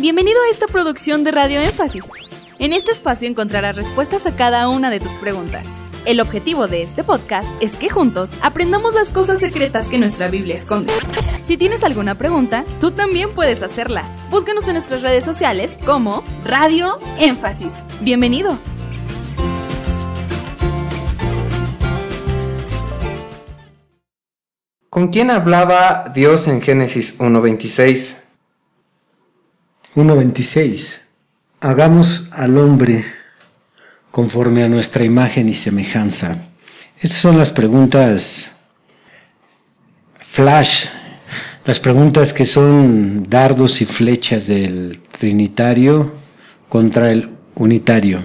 Bienvenido a esta producción de Radio Énfasis. En este espacio encontrarás respuestas a cada una de tus preguntas. El objetivo de este podcast es que juntos aprendamos las cosas secretas que nuestra Biblia esconde. Si tienes alguna pregunta, tú también puedes hacerla. Búscanos en nuestras redes sociales como Radio Énfasis. Bienvenido. ¿Con quién hablaba Dios en Génesis 1.26? 1.26. Hagamos al hombre conforme a nuestra imagen y semejanza. Estas son las preguntas flash, las preguntas que son dardos y flechas del trinitario contra el unitario.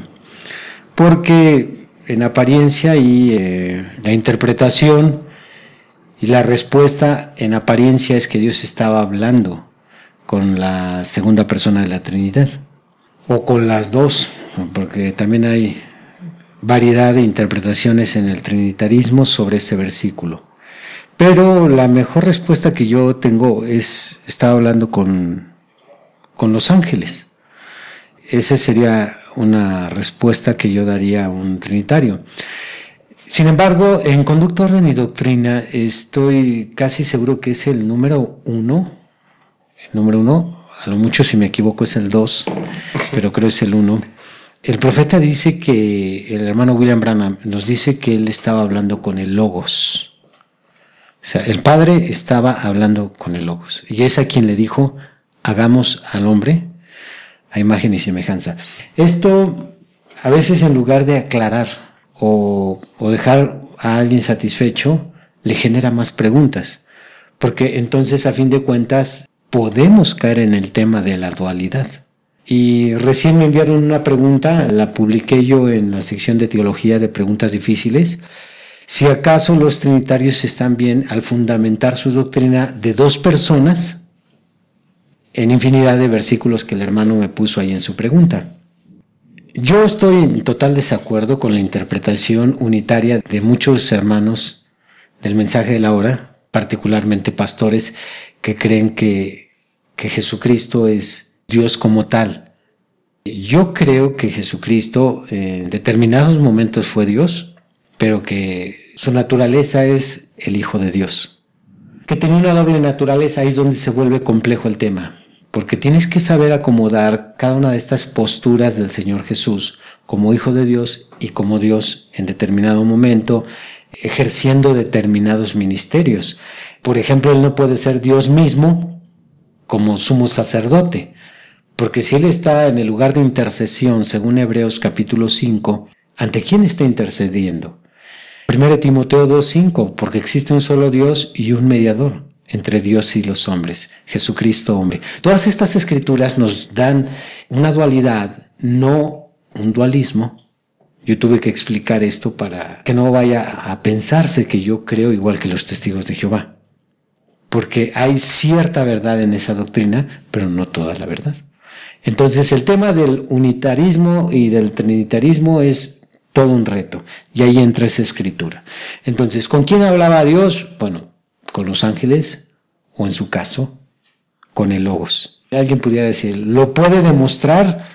Porque en apariencia y eh, la interpretación y la respuesta en apariencia es que Dios estaba hablando con la segunda persona de la Trinidad, o con las dos, porque también hay variedad de interpretaciones en el trinitarismo sobre este versículo. Pero la mejor respuesta que yo tengo es, estaba hablando con, con los ángeles. Esa sería una respuesta que yo daría a un trinitario. Sin embargo, en conducta, orden y doctrina estoy casi seguro que es el número uno. Número uno, a lo mucho si me equivoco es el dos, pero creo es el uno. El profeta dice que, el hermano William Branham nos dice que él estaba hablando con el Logos. O sea, el Padre estaba hablando con el Logos. Y es a quien le dijo, hagamos al hombre a imagen y semejanza. Esto, a veces en lugar de aclarar, o, dejar a alguien satisfecho, le genera más preguntas. Porque entonces, a fin de cuentas, podemos caer en el tema de la dualidad. Y recién me enviaron una pregunta, la publiqué yo en la sección de teología de preguntas difíciles. Si acaso los trinitarios están bien al fundamentar su doctrina de dos personas en infinidad de versículos que el hermano me puso ahí en su pregunta. Yo estoy en total desacuerdo con la interpretación unitaria de muchos hermanos del mensaje de la hora, particularmente pastores, que creen que, que Jesucristo es Dios como tal. Yo creo que Jesucristo en determinados momentos fue Dios, pero que su naturaleza es el Hijo de Dios. Que tenía una doble naturaleza, ahí es donde se vuelve complejo el tema porque tienes que saber acomodar cada una de estas posturas del Señor Jesús como Hijo de Dios y como Dios en determinado momento, ejerciendo determinados ministerios. Por ejemplo, Él no puede ser Dios mismo como sumo sacerdote, porque si Él está en el lugar de intercesión, según Hebreos capítulo 5, ¿ante quién está intercediendo? Primero Timoteo 2.5, porque existe un solo Dios y un mediador entre Dios y los hombres, Jesucristo hombre. Todas estas escrituras nos dan una dualidad, no un dualismo. Yo tuve que explicar esto para que no vaya a pensarse que yo creo igual que los testigos de Jehová. Porque hay cierta verdad en esa doctrina, pero no toda la verdad. Entonces el tema del unitarismo y del trinitarismo es todo un reto. Y ahí entra esa escritura. Entonces, ¿con quién hablaba Dios? Bueno, con los ángeles o en su caso con el logos. Alguien pudiera decir, ¿lo puede demostrar?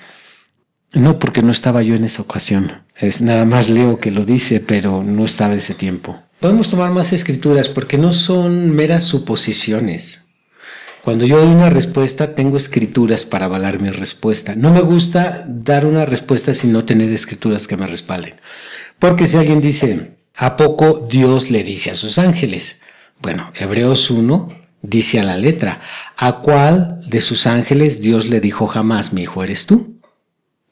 No, porque no estaba yo en esa ocasión. Es nada más leo que lo dice, pero no estaba ese tiempo. Podemos tomar más escrituras porque no son meras suposiciones. Cuando yo doy una respuesta, tengo escrituras para avalar mi respuesta. No me gusta dar una respuesta sin no tener escrituras que me respalden. Porque si alguien dice, ¿a poco Dios le dice a sus ángeles? Bueno, Hebreos 1 dice a la letra, ¿a cuál de sus ángeles Dios le dijo jamás, mi hijo eres tú?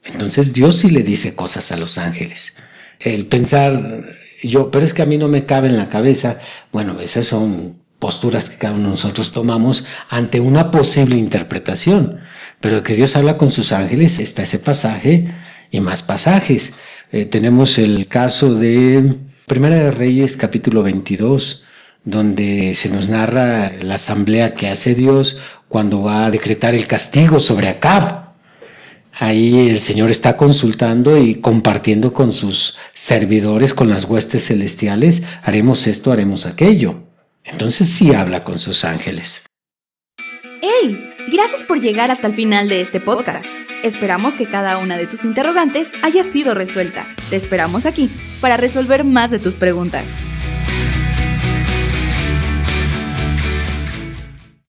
Entonces Dios sí le dice cosas a los ángeles. El pensar yo, pero es que a mí no me cabe en la cabeza, bueno, esas son posturas que cada uno de nosotros tomamos ante una posible interpretación. Pero que Dios habla con sus ángeles, está ese pasaje y más pasajes. Eh, tenemos el caso de Primera de Reyes capítulo 22, donde se nos narra la asamblea que hace Dios cuando va a decretar el castigo sobre Acab. Ahí el Señor está consultando y compartiendo con sus servidores, con las huestes celestiales, haremos esto, haremos aquello. Entonces sí habla con sus ángeles. ¡Hey! Gracias por llegar hasta el final de este podcast. Esperamos que cada una de tus interrogantes haya sido resuelta. Te esperamos aquí para resolver más de tus preguntas.